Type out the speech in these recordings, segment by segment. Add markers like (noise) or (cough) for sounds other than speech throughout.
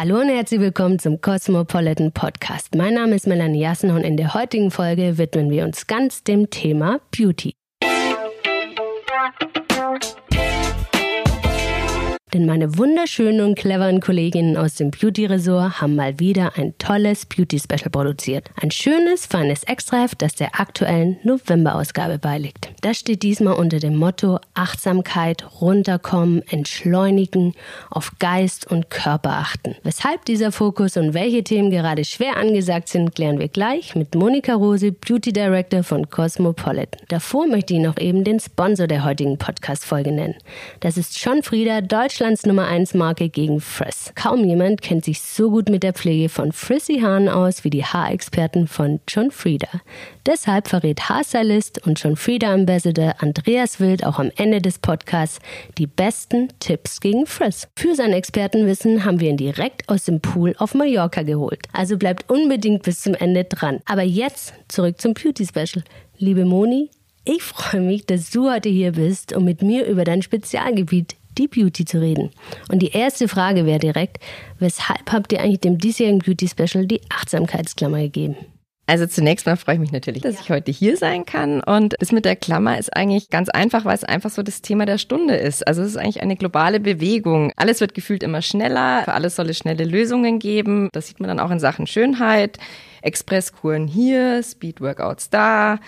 Hallo und herzlich willkommen zum Cosmopolitan Podcast. Mein Name ist Melanie Jassen und in der heutigen Folge widmen wir uns ganz dem Thema Beauty. Denn meine wunderschönen und cleveren Kolleginnen aus dem Beauty-Ressort haben mal wieder ein tolles Beauty-Special produziert. Ein schönes, feines Extraheft, das der aktuellen November-Ausgabe beiliegt. Das steht diesmal unter dem Motto Achtsamkeit, runterkommen, entschleunigen, auf Geist und Körper achten. Weshalb dieser Fokus und welche Themen gerade schwer angesagt sind, klären wir gleich mit Monika Rose, Beauty Director von Cosmopolitan. Davor möchte ich noch eben den Sponsor der heutigen Podcast-Folge nennen. Das ist John Frieda, Deutsch Deutschlands Nummer 1 Marke gegen Frizz. Kaum jemand kennt sich so gut mit der Pflege von Frizzy Haaren aus wie die Haarexperten von John Frieda. Deshalb verrät Haarstylist und John Frieda Ambassador Andreas Wild auch am Ende des Podcasts die besten Tipps gegen Frizz. Für sein Expertenwissen haben wir ihn direkt aus dem Pool auf Mallorca geholt. Also bleibt unbedingt bis zum Ende dran. Aber jetzt zurück zum Beauty Special. Liebe Moni, ich freue mich, dass du heute hier bist, um mit mir über dein Spezialgebiet Deep Beauty zu reden. Und die erste Frage wäre direkt, weshalb habt ihr eigentlich dem diesjährigen Beauty Special die Achtsamkeitsklammer gegeben? Also zunächst mal freue ich mich natürlich, dass ja. ich heute hier sein kann. Und das mit der Klammer ist eigentlich ganz einfach, weil es einfach so das Thema der Stunde ist. Also es ist eigentlich eine globale Bewegung. Alles wird gefühlt immer schneller. Für alles soll es schnelle Lösungen geben. Das sieht man dann auch in Sachen Schönheit. Expresskuren hier, Speedworkouts da,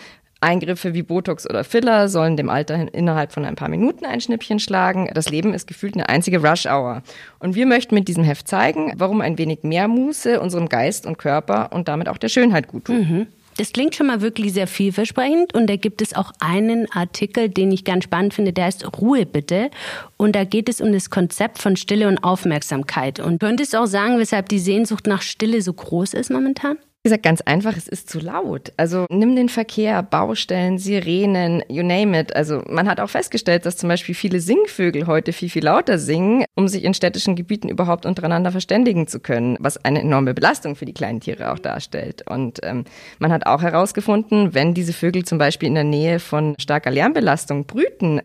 Eingriffe wie Botox oder Filler sollen dem Alter innerhalb von ein paar Minuten ein Schnippchen schlagen. Das Leben ist gefühlt eine einzige Rush-Hour. Und wir möchten mit diesem Heft zeigen, warum ein wenig mehr Muße unserem Geist und Körper und damit auch der Schönheit gut tut. Mhm. Das klingt schon mal wirklich sehr vielversprechend und da gibt es auch einen Artikel, den ich ganz spannend finde, der heißt Ruhe bitte und da geht es um das Konzept von Stille und Aufmerksamkeit. Und könntest du auch sagen, weshalb die Sehnsucht nach Stille so groß ist momentan? Wie gesagt, ganz einfach, es ist zu laut. Also nimm den Verkehr, Baustellen, Sirenen, you name it. Also man hat auch festgestellt, dass zum Beispiel viele Singvögel heute viel, viel lauter singen, um sich in städtischen Gebieten überhaupt untereinander verständigen zu können, was eine enorme Belastung für die kleinen Tiere auch darstellt. Und ähm, man hat auch herausgefunden, wenn diese Vögel zum Beispiel in der Nähe von starker Lärmbelastung brüten,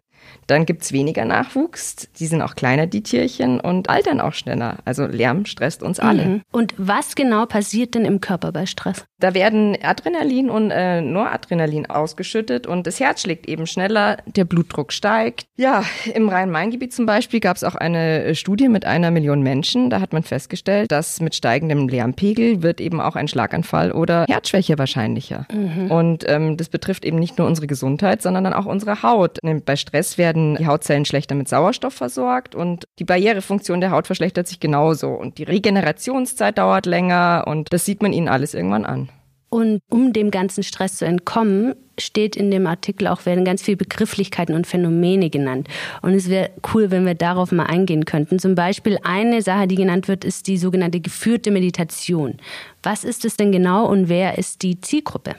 dann gibt's weniger Nachwuchs, die sind auch kleiner, die Tierchen, und altern auch schneller. Also Lärm stresst uns alle. Mhm. Und was genau passiert denn im Körper bei Stress? Da werden Adrenalin und äh, Noradrenalin ausgeschüttet und das Herz schlägt eben schneller, der Blutdruck steigt. Ja, im Rhein-Main-Gebiet zum Beispiel gab es auch eine äh, Studie mit einer Million Menschen. Da hat man festgestellt, dass mit steigendem Lärmpegel wird eben auch ein Schlaganfall oder Herzschwäche wahrscheinlicher. Mhm. Und ähm, das betrifft eben nicht nur unsere Gesundheit, sondern dann auch unsere Haut. Bei Stress werden die Hautzellen schlechter mit Sauerstoff versorgt und die Barrierefunktion der Haut verschlechtert sich genauso und die Regenerationszeit dauert länger und das sieht man ihnen alles irgendwann an. Und um dem ganzen Stress zu entkommen, steht in dem Artikel auch, werden ganz viele Begrifflichkeiten und Phänomene genannt. Und es wäre cool, wenn wir darauf mal eingehen könnten. Zum Beispiel eine Sache, die genannt wird, ist die sogenannte geführte Meditation. Was ist es denn genau und wer ist die Zielgruppe?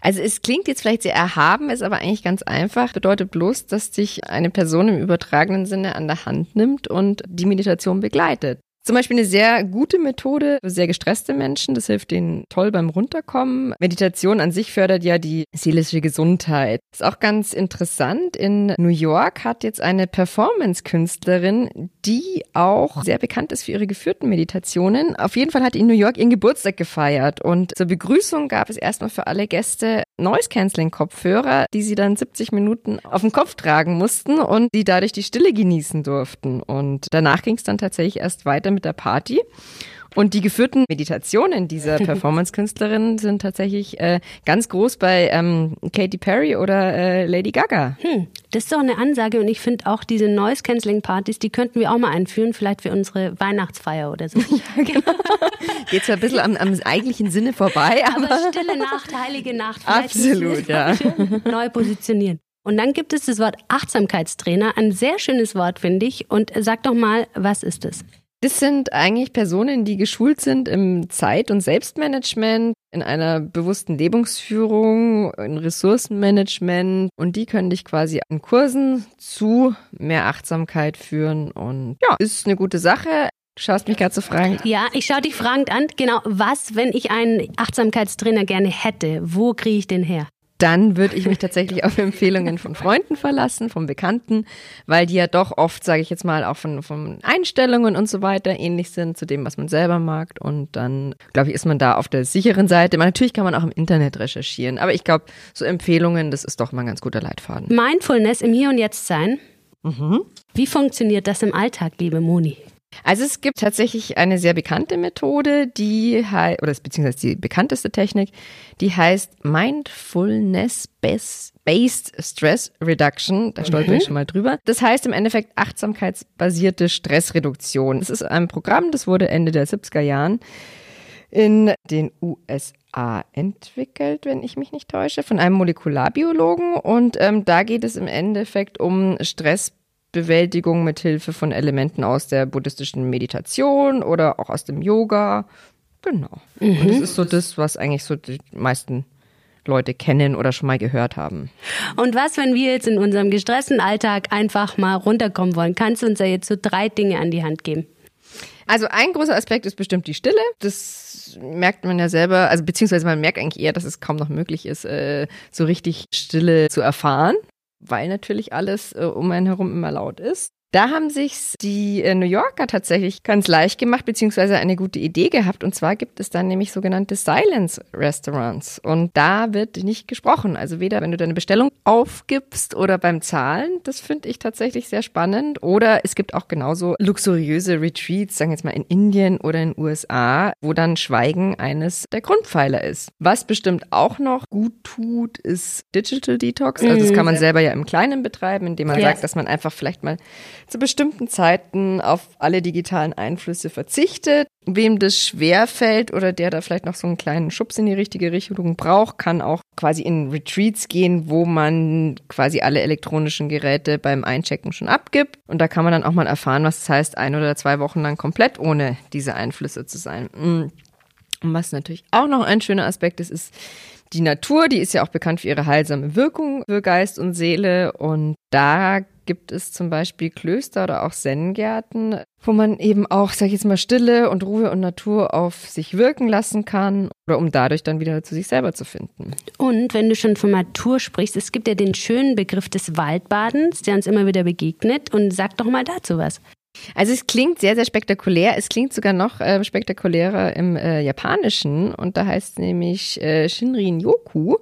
Also es klingt jetzt vielleicht sehr erhaben, ist aber eigentlich ganz einfach. Bedeutet bloß, dass sich eine Person im übertragenen Sinne an der Hand nimmt und die Meditation begleitet. Zum Beispiel eine sehr gute Methode für sehr gestresste Menschen. Das hilft denen toll beim Runterkommen. Meditation an sich fördert ja die seelische Gesundheit. Ist auch ganz interessant. In New York hat jetzt eine Performance-Künstlerin, die auch sehr bekannt ist für ihre geführten Meditationen. Auf jeden Fall hat in New York ihren Geburtstag gefeiert. Und zur Begrüßung gab es erstmal für alle Gäste Noise-Canceling-Kopfhörer, die sie dann 70 Minuten auf dem Kopf tragen mussten und die dadurch die Stille genießen durften. Und danach ging es dann tatsächlich erst weiter mit der Party. Und die geführten Meditationen dieser (laughs) Performance-Künstlerin sind tatsächlich äh, ganz groß bei ähm, Katy Perry oder äh, Lady Gaga. Hm, das ist doch eine Ansage und ich finde auch diese Noise-Canceling-Partys, die könnten wir auch mal einführen, vielleicht für unsere Weihnachtsfeier oder so. (laughs) ja, genau. Geht zwar ein bisschen am, am eigentlichen Sinne vorbei, aber... aber stille Nacht, heilige Nacht. Absolut, ja. Neu positionieren. Und dann gibt es das Wort Achtsamkeitstrainer, ein sehr schönes Wort, finde ich. Und sag doch mal, was ist es? Das sind eigentlich Personen, die geschult sind im Zeit- und Selbstmanagement, in einer bewussten Lebensführung, in Ressourcenmanagement und die können dich quasi an Kursen zu mehr Achtsamkeit führen und ja, ist eine gute Sache. Du schaust mich gerade so fragend. Ja, ich schaue dich fragend an. Genau, was, wenn ich einen Achtsamkeitstrainer gerne hätte? Wo kriege ich den her? Dann würde ich mich tatsächlich auf Empfehlungen von Freunden verlassen, von Bekannten, weil die ja doch oft, sage ich jetzt mal, auch von, von Einstellungen und so weiter ähnlich sind zu dem, was man selber mag. Und dann, glaube ich, ist man da auf der sicheren Seite. Man, natürlich kann man auch im Internet recherchieren, aber ich glaube, so Empfehlungen, das ist doch mal ein ganz guter Leitfaden. Mindfulness im Hier und Jetzt sein. Mhm. Wie funktioniert das im Alltag, liebe Moni? Also es gibt tatsächlich eine sehr bekannte Methode, die heißt, oder beziehungsweise die bekannteste Technik, die heißt Mindfulness-Based Stress Reduction. Da stolper mhm. ich schon mal drüber. Das heißt im Endeffekt achtsamkeitsbasierte Stressreduktion. Es ist ein Programm, das wurde Ende der 70er Jahren in den USA entwickelt, wenn ich mich nicht täusche, von einem Molekularbiologen. Und ähm, da geht es im Endeffekt um Stress Bewältigung mit Hilfe von Elementen aus der buddhistischen Meditation oder auch aus dem Yoga. Genau. Mhm. Und das ist so das, was eigentlich so die meisten Leute kennen oder schon mal gehört haben. Und was, wenn wir jetzt in unserem gestressten Alltag einfach mal runterkommen wollen? Kannst du uns da jetzt so drei Dinge an die Hand geben? Also ein großer Aspekt ist bestimmt die Stille. Das merkt man ja selber, also beziehungsweise man merkt eigentlich eher, dass es kaum noch möglich ist, äh, so richtig Stille zu erfahren weil natürlich alles äh, um einen herum immer laut ist. Da haben sich die äh, New Yorker tatsächlich ganz leicht gemacht, beziehungsweise eine gute Idee gehabt. Und zwar gibt es dann nämlich sogenannte Silence Restaurants. Und da wird nicht gesprochen. Also weder, wenn du deine Bestellung aufgibst oder beim Zahlen. Das finde ich tatsächlich sehr spannend. Oder es gibt auch genauso luxuriöse Retreats, sagen wir jetzt mal in Indien oder in den USA, wo dann Schweigen eines der Grundpfeiler ist. Was bestimmt auch noch gut tut, ist Digital Detox. Also das kann man mhm. selber ja im Kleinen betreiben, indem man ja. sagt, dass man einfach vielleicht mal zu bestimmten Zeiten auf alle digitalen Einflüsse verzichtet. Wem das schwer fällt oder der da vielleicht noch so einen kleinen Schubs in die richtige Richtung braucht, kann auch quasi in Retreats gehen, wo man quasi alle elektronischen Geräte beim Einchecken schon abgibt. Und da kann man dann auch mal erfahren, was es das heißt, ein oder zwei Wochen lang komplett ohne diese Einflüsse zu sein. Und was natürlich auch noch ein schöner Aspekt ist, ist die Natur, die ist ja auch bekannt für ihre heilsame Wirkung für Geist und Seele. Und da gibt es zum Beispiel Klöster oder auch Zen-Gärten, wo man eben auch, sag ich jetzt mal, Stille und Ruhe und Natur auf sich wirken lassen kann oder um dadurch dann wieder zu sich selber zu finden. Und wenn du schon von Natur sprichst, es gibt ja den schönen Begriff des Waldbadens, der uns immer wieder begegnet. Und sag doch mal dazu was. Also es klingt sehr, sehr spektakulär. Es klingt sogar noch äh, spektakulärer im äh, Japanischen und da heißt es nämlich äh, Shinrin Yoku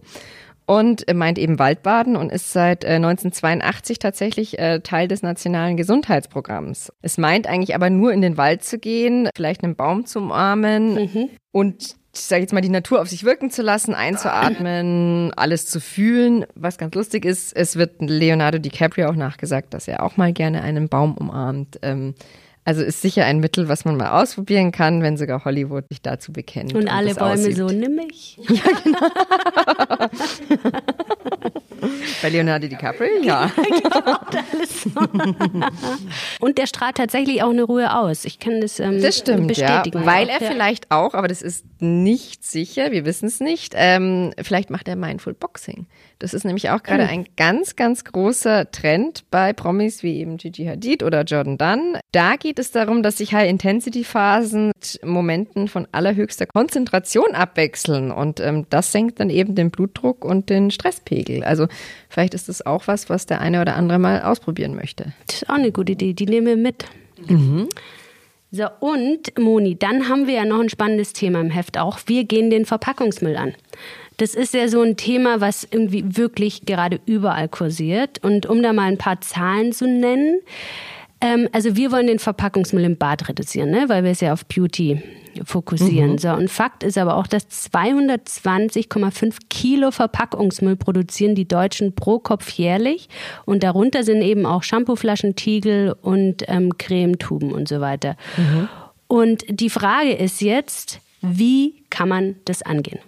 und meint eben Waldbaden und ist seit 1982 äh, tatsächlich äh, Teil des nationalen Gesundheitsprogramms. Es meint eigentlich aber nur in den Wald zu gehen, vielleicht einen Baum zu umarmen mhm. und ich sage jetzt mal, die Natur auf sich wirken zu lassen, einzuatmen, alles zu fühlen. Was ganz lustig ist, es wird Leonardo DiCaprio auch nachgesagt, dass er auch mal gerne einen Baum umarmt. Also ist sicher ein Mittel, was man mal ausprobieren kann, wenn sogar Hollywood sich dazu bekennt. Und, und alle Bäume aussieht. so, nimm mich. (laughs) Ja, genau. (laughs) Bei Leonardo DiCaprio, (laughs) ja. und der strahlt tatsächlich auch eine Ruhe aus. Ich kann das, ähm, das stimmt, bestätigen. Ja, weil er ja. vielleicht auch, aber das ist nicht sicher, wir wissen es nicht, ähm, vielleicht macht er Mindful Boxing. Das ist nämlich auch gerade mhm. ein ganz, ganz großer Trend bei Promis wie eben Gigi Hadid oder Jordan Dunn. Da geht es darum, dass sich High-Intensity-Phasen mit Momenten von allerhöchster Konzentration abwechseln und ähm, das senkt dann eben den Blutdruck und den Stresspegel. Also vielleicht ist das auch was, was der eine oder andere mal ausprobieren möchte. Das ist auch eine gute Idee, die nehmen wir mit. Mhm. So, und Moni, dann haben wir ja noch ein spannendes Thema im Heft auch. Wir gehen den Verpackungsmüll an. Das ist ja so ein Thema, was irgendwie wirklich gerade überall kursiert. Und um da mal ein paar Zahlen zu nennen, ähm, also wir wollen den Verpackungsmüll im Bad reduzieren, ne? weil wir es ja auf Beauty fokussieren. Mhm. So, und Fakt ist aber auch, dass 220,5 Kilo Verpackungsmüll produzieren die Deutschen pro Kopf jährlich. Und darunter sind eben auch Shampooflaschen, Tiegel und ähm, Cremetuben und so weiter. Mhm. Und die Frage ist jetzt, wie kann man das angehen?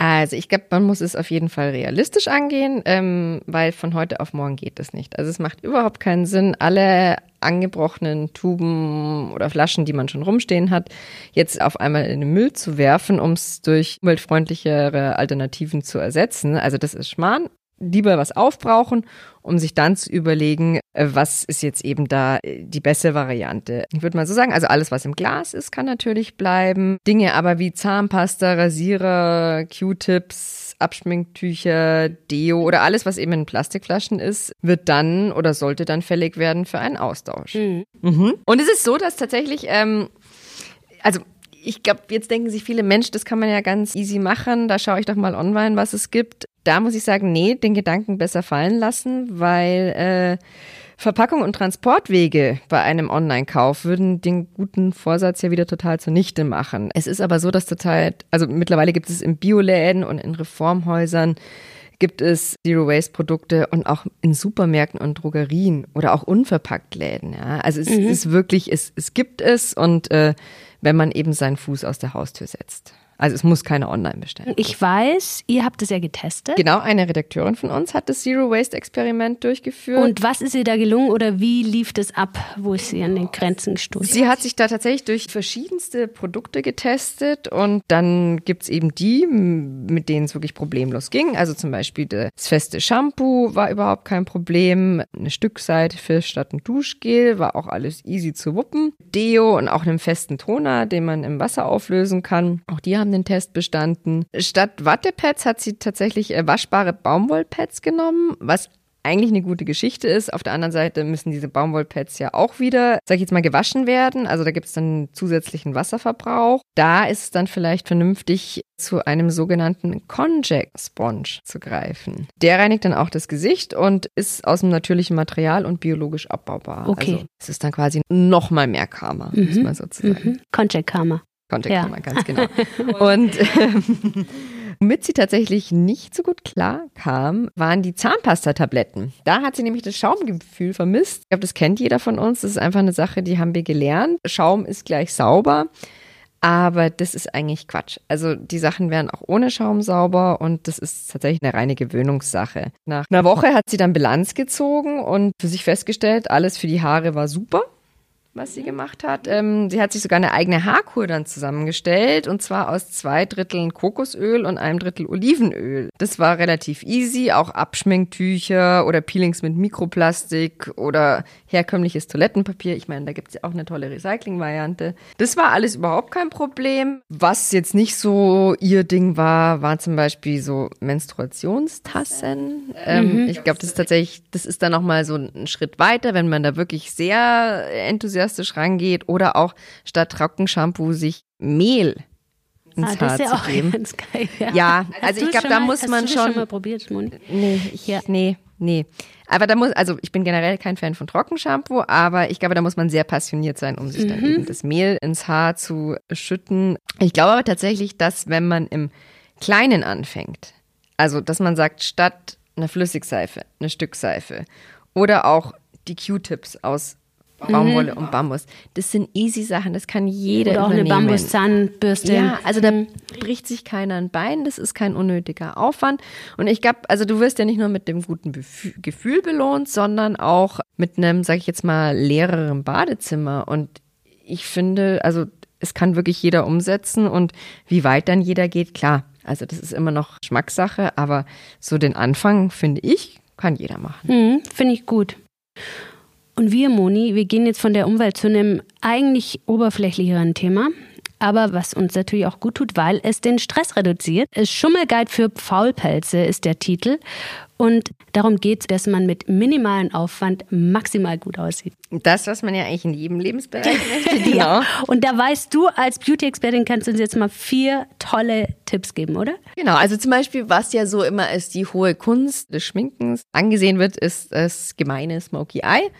Also ich glaube, man muss es auf jeden Fall realistisch angehen, ähm, weil von heute auf morgen geht es nicht. Also es macht überhaupt keinen Sinn, alle angebrochenen Tuben oder Flaschen, die man schon rumstehen hat, jetzt auf einmal in den Müll zu werfen, um es durch umweltfreundlichere Alternativen zu ersetzen. Also das ist Schmarrn lieber was aufbrauchen, um sich dann zu überlegen, äh, was ist jetzt eben da äh, die beste Variante. Ich würde mal so sagen, also alles, was im Glas ist, kann natürlich bleiben. Dinge aber wie Zahnpasta, Rasierer, Q-Tips, Abschminktücher, Deo oder alles, was eben in Plastikflaschen ist, wird dann oder sollte dann fällig werden für einen Austausch. Mhm. Mhm. Und es ist so, dass tatsächlich, ähm, also ich glaube, jetzt denken sich viele, Mensch, das kann man ja ganz easy machen. Da schaue ich doch mal online, was es gibt. Da muss ich sagen, nee, den Gedanken besser fallen lassen, weil äh, Verpackung und Transportwege bei einem Online-Kauf würden den guten Vorsatz ja wieder total zunichte machen. Es ist aber so, dass total, also mittlerweile gibt es in Bioläden und in Reformhäusern gibt es Zero Waste Produkte und auch in Supermärkten und Drogerien oder auch unverpackt Läden. Ja. Also es mhm. ist wirklich, es, es gibt es und äh, wenn man eben seinen Fuß aus der Haustür setzt. Also es muss keine online bestellen. Ich weiß, ihr habt es ja getestet. Genau, eine Redakteurin von uns hat das Zero Waste Experiment durchgeführt. Und was ist ihr da gelungen oder wie lief das ab, wo ist sie an den Grenzen gestoßen? Sie hat sich da tatsächlich durch verschiedenste Produkte getestet und dann gibt es eben die, mit denen es wirklich problemlos ging. Also zum Beispiel das feste Shampoo war überhaupt kein Problem. Eine Stückseife statt ein Duschgel war auch alles easy zu wuppen. Deo und auch einen festen Toner, den man im Wasser auflösen kann. Auch die haben haben den Test bestanden. Statt Wattepads hat sie tatsächlich äh, waschbare Baumwollpads genommen, was eigentlich eine gute Geschichte ist. Auf der anderen Seite müssen diese Baumwollpads ja auch wieder, sag ich jetzt mal, gewaschen werden. Also da gibt es dann zusätzlichen Wasserverbrauch. Da ist es dann vielleicht vernünftig, zu einem sogenannten Conjac Sponge zu greifen. Der reinigt dann auch das Gesicht und ist aus dem natürlichen Material und biologisch abbaubar. Okay. Also es ist dann quasi noch mal mehr Karma, mhm. muss man sozusagen. Mhm. Conjac Karma. Contact ja. ganz genau. (laughs) Und ähm, womit sie tatsächlich nicht so gut klar kam, waren die Zahnpastatabletten. Da hat sie nämlich das Schaumgefühl vermisst. Ich glaube, das kennt jeder von uns. Das ist einfach eine Sache, die haben wir gelernt. Schaum ist gleich sauber. Aber das ist eigentlich Quatsch. Also die Sachen werden auch ohne Schaum sauber und das ist tatsächlich eine reine Gewöhnungssache. Nach einer Woche hat sie dann Bilanz gezogen und für sich festgestellt, alles für die Haare war super was sie gemacht hat. Ähm, sie hat sich sogar eine eigene Haarkur dann zusammengestellt und zwar aus zwei Dritteln Kokosöl und einem Drittel Olivenöl. Das war relativ easy, auch Abschminktücher oder Peelings mit Mikroplastik oder herkömmliches Toilettenpapier. Ich meine, da gibt es ja auch eine tolle Recycling-Variante. Das war alles überhaupt kein Problem. Was jetzt nicht so ihr Ding war, waren zum Beispiel so Menstruationstassen. Ähm, mhm. Ich glaube, das ist tatsächlich, das ist dann nochmal so ein Schritt weiter, wenn man da wirklich sehr enthusiastisch enthusiastisch rangeht oder auch statt Trockenshampoo sich Mehl ins ah, Haar ja zu (laughs) geben. Geil, ja. ja, also ich glaube, da muss man hast schon. schon mal probiert, Moni? Nee, ich, ja. nee, nee. Aber da muss, also ich bin generell kein Fan von Trockenshampoo, aber ich glaube, da muss man sehr passioniert sein, um sich mhm. dann eben das Mehl ins Haar zu schütten. Ich glaube aber tatsächlich, dass wenn man im Kleinen anfängt, also dass man sagt, statt einer Flüssigseife, eine Stückseife oder auch die Q-Tips aus Baumwolle mhm. und Bambus. Das sind easy Sachen, das kann jeder Oder auch eine Bambuszahnbürste. Ja, also da mhm. bricht sich keiner ein Bein, das ist kein unnötiger Aufwand. Und ich glaube, also du wirst ja nicht nur mit dem guten Gefühl belohnt, sondern auch mit einem, sag ich jetzt mal, leereren Badezimmer. Und ich finde, also es kann wirklich jeder umsetzen und wie weit dann jeder geht, klar. Also das ist immer noch Geschmackssache, aber so den Anfang, finde ich, kann jeder machen. Mhm, finde ich gut. Und wir, Moni, wir gehen jetzt von der Umwelt zu einem eigentlich oberflächlicheren Thema. Aber was uns natürlich auch gut tut, weil es den Stress reduziert. Schummelguide für Faulpelze ist der Titel. Und darum geht es, dass man mit minimalem Aufwand maximal gut aussieht. Das, was man ja eigentlich in jedem Lebensbereich (laughs) möchte. genau. ja. Und da weißt du als Beauty-Expertin, kannst du uns jetzt mal vier tolle Tipps geben, oder? Genau, also zum Beispiel, was ja so immer als die hohe Kunst des Schminkens angesehen wird, ist das gemeine Smoky Eye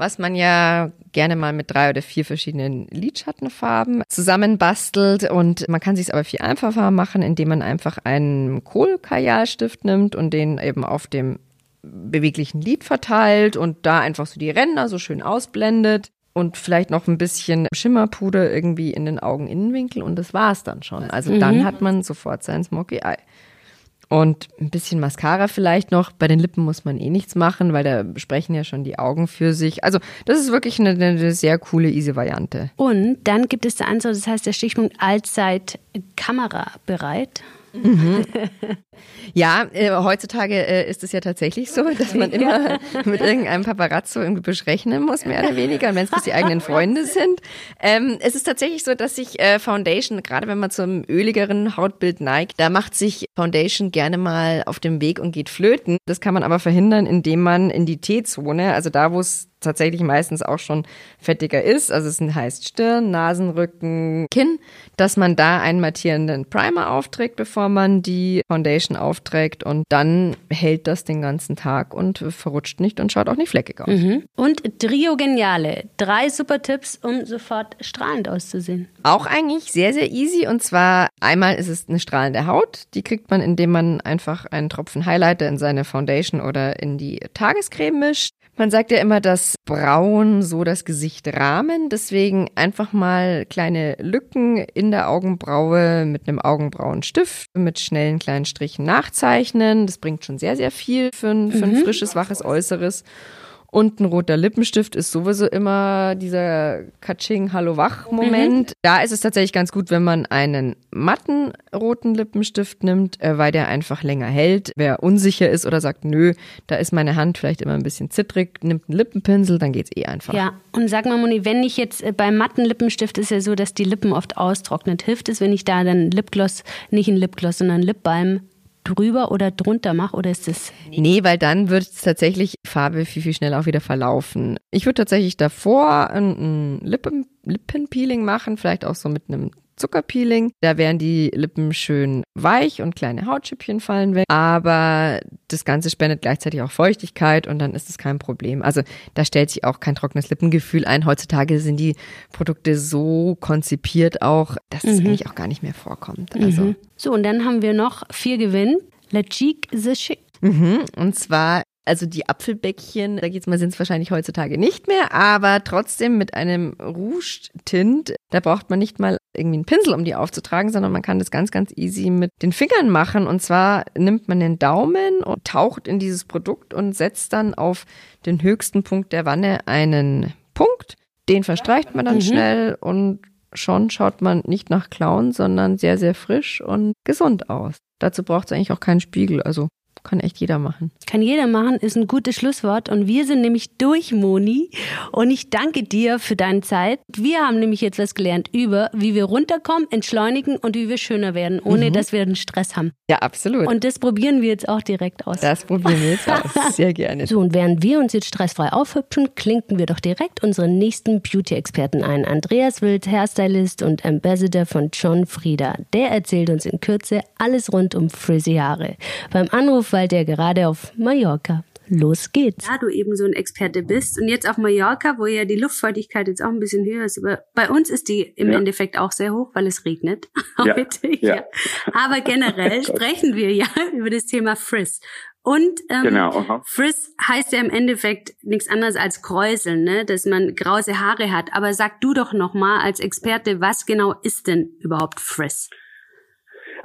was man ja gerne mal mit drei oder vier verschiedenen Lidschattenfarben zusammenbastelt. Und man kann sich aber viel einfacher machen, indem man einfach einen Kohlkajalstift nimmt und den eben auf dem beweglichen Lid verteilt und da einfach so die Ränder so schön ausblendet und vielleicht noch ein bisschen Schimmerpuder irgendwie in den Augeninnenwinkel und das war es dann schon. Also mhm. dann hat man sofort sein Smoky Eye. Und ein bisschen Mascara vielleicht noch. Bei den Lippen muss man eh nichts machen, weil da sprechen ja schon die Augen für sich. Also das ist wirklich eine, eine sehr coole, easy Variante. Und dann gibt es der Ansatz, das heißt der Stichpunkt allzeit kamerabereit. Mhm. Ja, äh, heutzutage äh, ist es ja tatsächlich so, dass man immer mit irgendeinem Paparazzo irgendwie beschrechnen muss, mehr oder weniger, wenn es die eigenen Freunde sind. Ähm, es ist tatsächlich so, dass sich äh, Foundation, gerade wenn man zum öligeren Hautbild neigt, da macht sich Foundation gerne mal auf dem Weg und geht flöten. Das kann man aber verhindern, indem man in die T-Zone, also da, wo es tatsächlich meistens auch schon fettiger ist, also es heißt Stirn, Nasenrücken, Kinn, dass man da einen mattierenden Primer aufträgt, bevor man die Foundation aufträgt und dann hält das den ganzen Tag und verrutscht nicht und schaut auch nicht fleckig aus. Mhm. Und Trio Geniale, drei super Tipps, um sofort strahlend auszusehen. Auch eigentlich sehr, sehr easy und zwar einmal ist es eine strahlende Haut, die kriegt man, indem man einfach einen Tropfen Highlighter in seine Foundation oder in die Tagescreme mischt. Man sagt ja immer, dass Braun so das Gesicht rahmen. Deswegen einfach mal kleine Lücken in der Augenbraue mit einem Augenbrauenstift mit schnellen kleinen Strichen nachzeichnen. Das bringt schon sehr, sehr viel für ein, für ein mhm. frisches, waches Äußeres. Und ein roter Lippenstift ist sowieso immer dieser Katsching Hallo Wach Moment. Mhm. Da ist es tatsächlich ganz gut, wenn man einen matten roten Lippenstift nimmt, äh, weil der einfach länger hält. Wer unsicher ist oder sagt, nö, da ist meine Hand vielleicht immer ein bisschen zittrig, nimmt einen Lippenpinsel, dann geht's eh einfach. Ja, und sag mal, Moni, wenn ich jetzt äh, beim matten Lippenstift ist ja so, dass die Lippen oft austrocknet. Hilft es, wenn ich da dann Lipgloss, nicht ein Lipgloss, sondern Lipbalm drüber oder drunter mache oder ist es? Nee, weil dann wird es tatsächlich Farbe viel, viel schneller auch wieder verlaufen. Ich würde tatsächlich davor ein, ein Lippen, Lippenpeeling machen, vielleicht auch so mit einem Zuckerpeeling. Da wären die Lippen schön weich und kleine Hautschüppchen fallen weg. Aber das Ganze spendet gleichzeitig auch Feuchtigkeit und dann ist es kein Problem. Also da stellt sich auch kein trockenes Lippengefühl ein. Heutzutage sind die Produkte so konzipiert auch, dass mhm. es eigentlich auch gar nicht mehr vorkommt. Also. Mhm. So, und dann haben wir noch vier Gewinn. Le Chic the Chic. Mhm, und zwar also die Apfelbäckchen, da geht's mal, sind es wahrscheinlich heutzutage nicht mehr, aber trotzdem mit einem Rouge-Tint, da braucht man nicht mal irgendwie einen Pinsel, um die aufzutragen, sondern man kann das ganz, ganz easy mit den Fingern machen. Und zwar nimmt man den Daumen und taucht in dieses Produkt und setzt dann auf den höchsten Punkt der Wanne einen Punkt. Den verstreicht man dann mhm. schnell und schon schaut man nicht nach Clown, sondern sehr, sehr frisch und gesund aus. Dazu braucht es eigentlich auch keinen Spiegel. Also kann echt jeder machen. Kann jeder machen, ist ein gutes Schlusswort. Und wir sind nämlich durch, Moni. Und ich danke dir für deine Zeit. Wir haben nämlich jetzt was gelernt über, wie wir runterkommen, entschleunigen und wie wir schöner werden, ohne mhm. dass wir einen Stress haben. Ja, absolut. Und das probieren wir jetzt auch direkt aus. Das probieren wir jetzt aus. (laughs) Sehr gerne. So, und während wir uns jetzt stressfrei aufhübschen, klinken wir doch direkt unseren nächsten Beauty-Experten ein. Andreas Wild, Hairstylist und Ambassador von John Frieda. Der erzählt uns in Kürze alles rund um frizzy Haare. Beim Anruf weil der gerade auf Mallorca. Los geht's. Ja, du eben so ein Experte bist und jetzt auf Mallorca, wo ja die Luftfeuchtigkeit jetzt auch ein bisschen höher ist, aber bei uns ist die im ja. Endeffekt auch sehr hoch, weil es regnet (laughs) ja. heute. Ja. ja. Aber generell (laughs) sprechen wir ja (laughs) über das Thema Frizz. Und ähm, genau, Frizz heißt ja im Endeffekt nichts anderes als Kräuseln, ne? dass man grause Haare hat. Aber sag du doch noch mal als Experte, was genau ist denn überhaupt Frizz?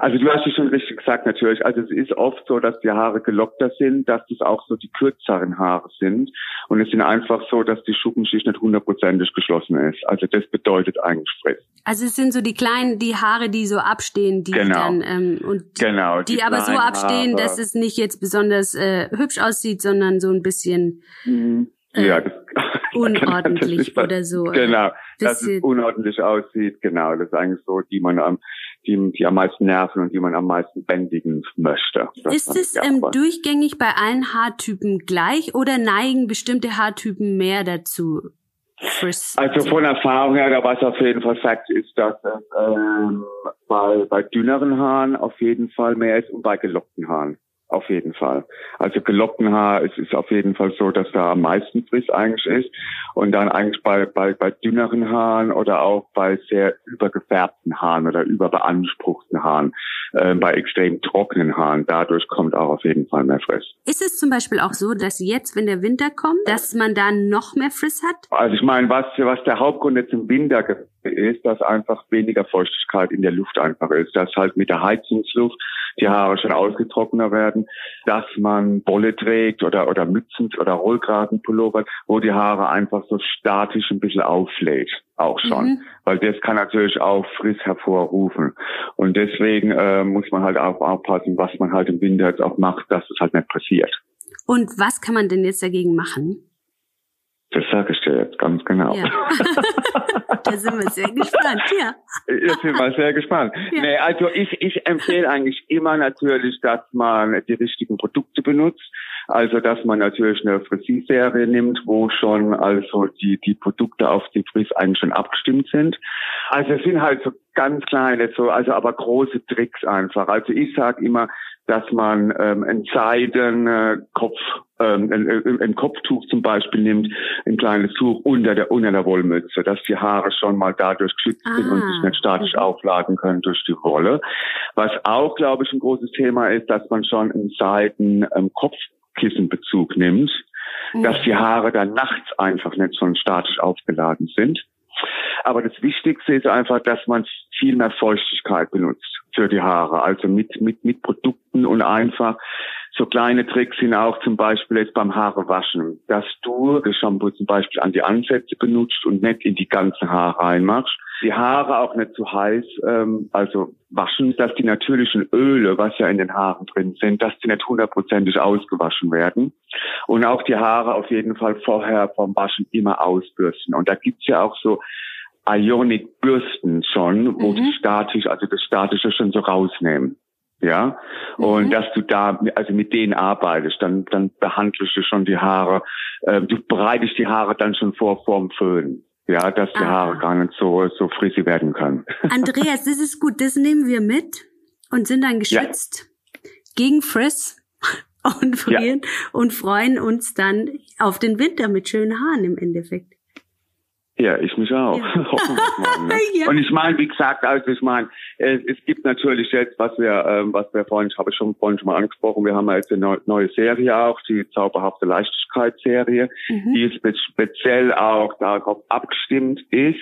Also du hast es schon richtig gesagt natürlich. Also es ist oft so, dass die Haare gelockter sind, dass das auch so die kürzeren Haare sind. Und es sind einfach so, dass die Schuppenschicht nicht hundertprozentig geschlossen ist. Also das bedeutet eigentlich Stress. Also es sind so die kleinen, die Haare, die so abstehen, die genau. dann ähm, und genau, die, die aber so abstehen, Haare. dass es nicht jetzt besonders äh, hübsch aussieht, sondern so ein bisschen mhm. äh, ja, das, (laughs) unordentlich oder so. Genau, dass es unordentlich aussieht. Genau, das ist eigentlich so, die man am die, die am meisten nerven und die man am meisten bändigen möchte. Ist es ähm, durchgängig bei allen Haartypen gleich oder neigen bestimmte Haartypen mehr dazu? Also von Erfahrung her, was auf jeden Fall sagt, ist, dass es ähm, bei, bei dünneren Haaren auf jeden Fall mehr ist und bei gelockten Haaren. Auf jeden Fall. Also gelockten Haar, es ist auf jeden Fall so, dass da am meisten Friss eigentlich ist. Und dann eigentlich bei, bei, bei dünneren Haaren oder auch bei sehr übergefärbten Haaren oder überbeanspruchten Haaren, äh, bei extrem trockenen Haaren, dadurch kommt auch auf jeden Fall mehr Friss. Ist es zum Beispiel auch so, dass jetzt, wenn der Winter kommt, dass man da noch mehr Friss hat? Also ich meine, was, was der Hauptgrund jetzt im Winter ist, dass einfach weniger Feuchtigkeit in der Luft einfach ist. Dass halt mit der Heizungsluft die Haare schon ausgetrockneter werden, dass man Wolle trägt oder, oder Mützen oder Rollkragenpullover, wo die Haare einfach so statisch ein bisschen auflädt. Auch schon. Mhm. Weil das kann natürlich auch Friss hervorrufen. Und deswegen äh, muss man halt auch aufpassen, was man halt im Winter jetzt auch macht, dass das halt nicht passiert. Und was kann man denn jetzt dagegen machen? Das sage ich dir jetzt ganz genau. Ja. (laughs) da sind wir sehr gespannt, ja. Jetzt sind wir sehr gespannt. Ja. Nee, also ich, ich empfehle eigentlich immer natürlich, dass man die richtigen Produkte benutzt. Also dass man natürlich eine Frisierserie nimmt, wo schon also die, die Produkte auf die Frizz eigentlich schon abgestimmt sind. Also es sind halt so ganz kleine, so, also aber große Tricks einfach. Also ich sage immer, dass man ähm, einen Seidenkopf, ähm, ein, ein Kopftuch zum Beispiel nimmt, ein kleines Tuch unter der unter der Wollmütze, dass die Haare schon mal dadurch geschützt ah. sind und sich nicht statisch mhm. aufladen können durch die Wolle. Was auch, glaube ich, ein großes Thema ist, dass man schon einen Seiden ähm, Kopfkissenbezug nimmt, mhm. dass die Haare dann nachts einfach nicht so statisch aufgeladen sind. Aber das Wichtigste ist einfach, dass man viel mehr Feuchtigkeit benutzt für die Haare. Also mit, mit, mit Produkten und einfach so kleine Tricks sind auch zum Beispiel jetzt beim Haare waschen, dass du das Shampoo zum Beispiel an die Ansätze benutzt und nicht in die ganzen Haare reinmachst. Die Haare auch nicht zu heiß, ähm, also waschen, dass die natürlichen Öle, was ja in den Haaren drin sind, dass die nicht hundertprozentig ausgewaschen werden. Und auch die Haare auf jeden Fall vorher vom Waschen immer ausbürsten. Und da gibt's ja auch so Ionic Bürsten schon, wo mhm. die statisch, also das Statische schon so rausnehmen. Ja, und mhm. dass du da, also mit denen arbeitest, dann, dann behandelst du schon die Haare, äh, du bereitest die Haare dann schon vor vorm Föhn. Ja, dass die Aha. Haare gar nicht so, so frissi werden können. (laughs) Andreas, das ist gut, das nehmen wir mit und sind dann geschützt ja. gegen Friss (laughs) und frieren ja. und freuen uns dann auf den Winter mit schönen Haaren im Endeffekt. Ja, ich mich auch. Ja. (laughs) mal, ne? (laughs) ja. Und ich meine, wie gesagt, also ich meine, es, es gibt natürlich jetzt, was wir, ähm, was wir vorhin, habe ich schon vorhin schon mal angesprochen, wir haben jetzt eine neue Serie auch, die zauberhafte Leichtigkeitsserie, mhm. die spe speziell auch darauf abgestimmt ist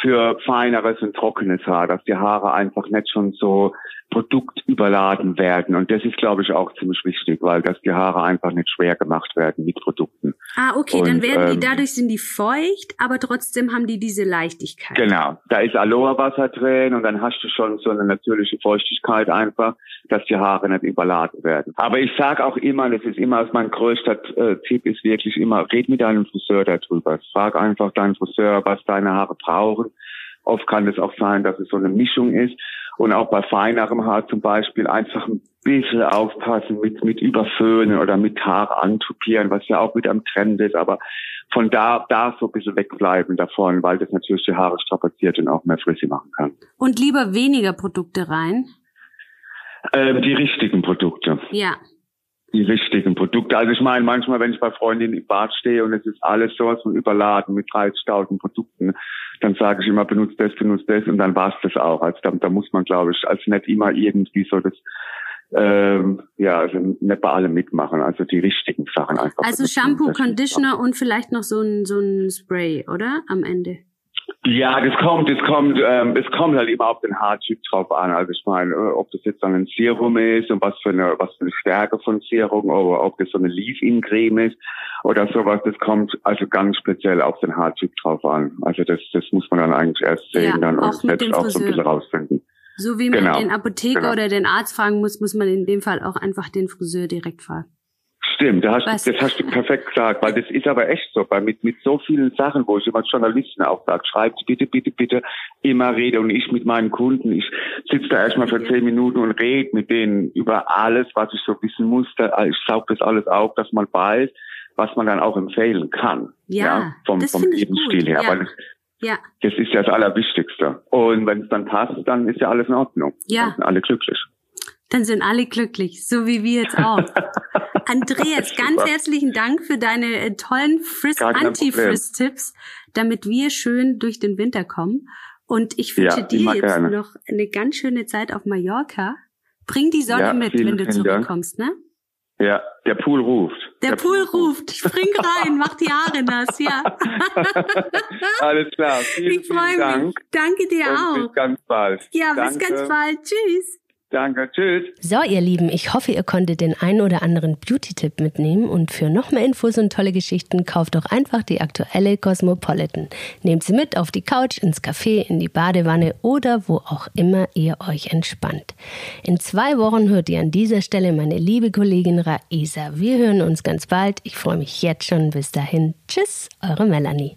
für feineres und trockenes Haar, dass die Haare einfach nicht schon so produktüberladen werden. Und das ist, glaube ich, auch ziemlich wichtig, weil dass die Haare einfach nicht schwer gemacht werden mit Produkten. Ah, okay, und, dann werden die, ähm, dadurch sind die feucht, aber trotzdem haben die diese Leichtigkeit. Genau, da ist Aloe-Wasser drin und dann hast du schon so eine natürliche Feuchtigkeit einfach, dass die Haare nicht überladen werden. Aber ich sage auch immer, das ist immer mein größter äh, Tipp, ist wirklich immer, red mit deinem Friseur darüber. Frag einfach deinen Friseur, was deine Haare brauchen. Oft kann es auch sein, dass es so eine Mischung ist. Und auch bei feinerem Haar zum Beispiel einfach ein bisschen aufpassen mit, mit Überföhnen oder mit Haare antupieren, was ja auch mit am Trend ist. Aber von da, da so ein bisschen wegbleiben davon, weil das natürlich die Haare strapaziert und auch mehr Frissi machen kann. Und lieber weniger Produkte rein? Ähm, die richtigen Produkte. Ja die richtigen Produkte. Also ich meine, manchmal, wenn ich bei Freundinnen im Bad stehe und es ist alles sowas von überladen mit 30.000 Produkten, dann sage ich immer, benutzt das, benutzt das und dann war's das auch. Also da, da muss man, glaube ich, als nicht immer irgendwie so das ähm, ja, also nicht bei allem mitmachen, also die richtigen Sachen einfach. Also Shampoo, Conditioner und vielleicht noch so ein, so ein Spray, oder? Am Ende. Ja, das kommt, das kommt, ähm, es kommt halt immer auf den Haartyp drauf an. Also ich meine, äh, ob das jetzt dann ein Serum ist und was für eine, was für eine Stärke von Serum oder ob das so eine Leave-In-Creme ist oder sowas, das kommt also ganz speziell auf den Haartyp drauf an. Also das, das muss man dann eigentlich erst sehen ja, dann und selbst auch so ein bisschen rausfinden. So wie man genau. den Apotheker genau. oder den Arzt fragen muss, muss man in dem Fall auch einfach den Friseur direkt fragen. Stimmt, da hast, das hast du perfekt gesagt, weil das ist aber echt so, weil mit, mit so vielen Sachen, wo ich immer Journalisten auch sage, schreibt bitte, bitte, bitte immer rede und ich mit meinen Kunden, ich sitze da erstmal für zehn Minuten und rede mit denen über alles, was ich so wissen muss, ich saug das alles auf, dass man weiß, was man dann auch empfehlen kann. Ja, ja vom, vom Lebensstil her. Ja. Weil das, ja. das ist ja das Allerwichtigste. Und wenn es dann passt, dann ist ja alles in Ordnung. Ja. Dann sind alle glücklich. Dann sind alle glücklich, so wie wir jetzt auch. (laughs) Andreas, ganz herzlichen Dank für deine äh, tollen Friss Anti-Friss-Tipps, damit wir schön durch den Winter kommen. Und ich wünsche ja, dir jetzt gerne. noch eine ganz schöne Zeit auf Mallorca. Bring die Sonne ja, mit, vielen, wenn du zurückkommst, ne? Ja, der Pool ruft. Der, der Pool, Pool, ruft. Spring rein, mach die Haare nass, ja. (laughs) Alles klar. Vielen, ich freue mich. Danke dir Und auch. Bis ganz bald. Ja, Danke. bis ganz bald. Tschüss. Danke, tschüss. So, ihr Lieben, ich hoffe, ihr konntet den ein oder anderen Beauty-Tipp mitnehmen und für noch mehr Infos und tolle Geschichten kauft doch einfach die aktuelle Cosmopolitan. Nehmt sie mit auf die Couch, ins Café, in die Badewanne oder wo auch immer ihr euch entspannt. In zwei Wochen hört ihr an dieser Stelle meine liebe Kollegin Raisa. Wir hören uns ganz bald. Ich freue mich jetzt schon. Bis dahin. Tschüss, eure Melanie.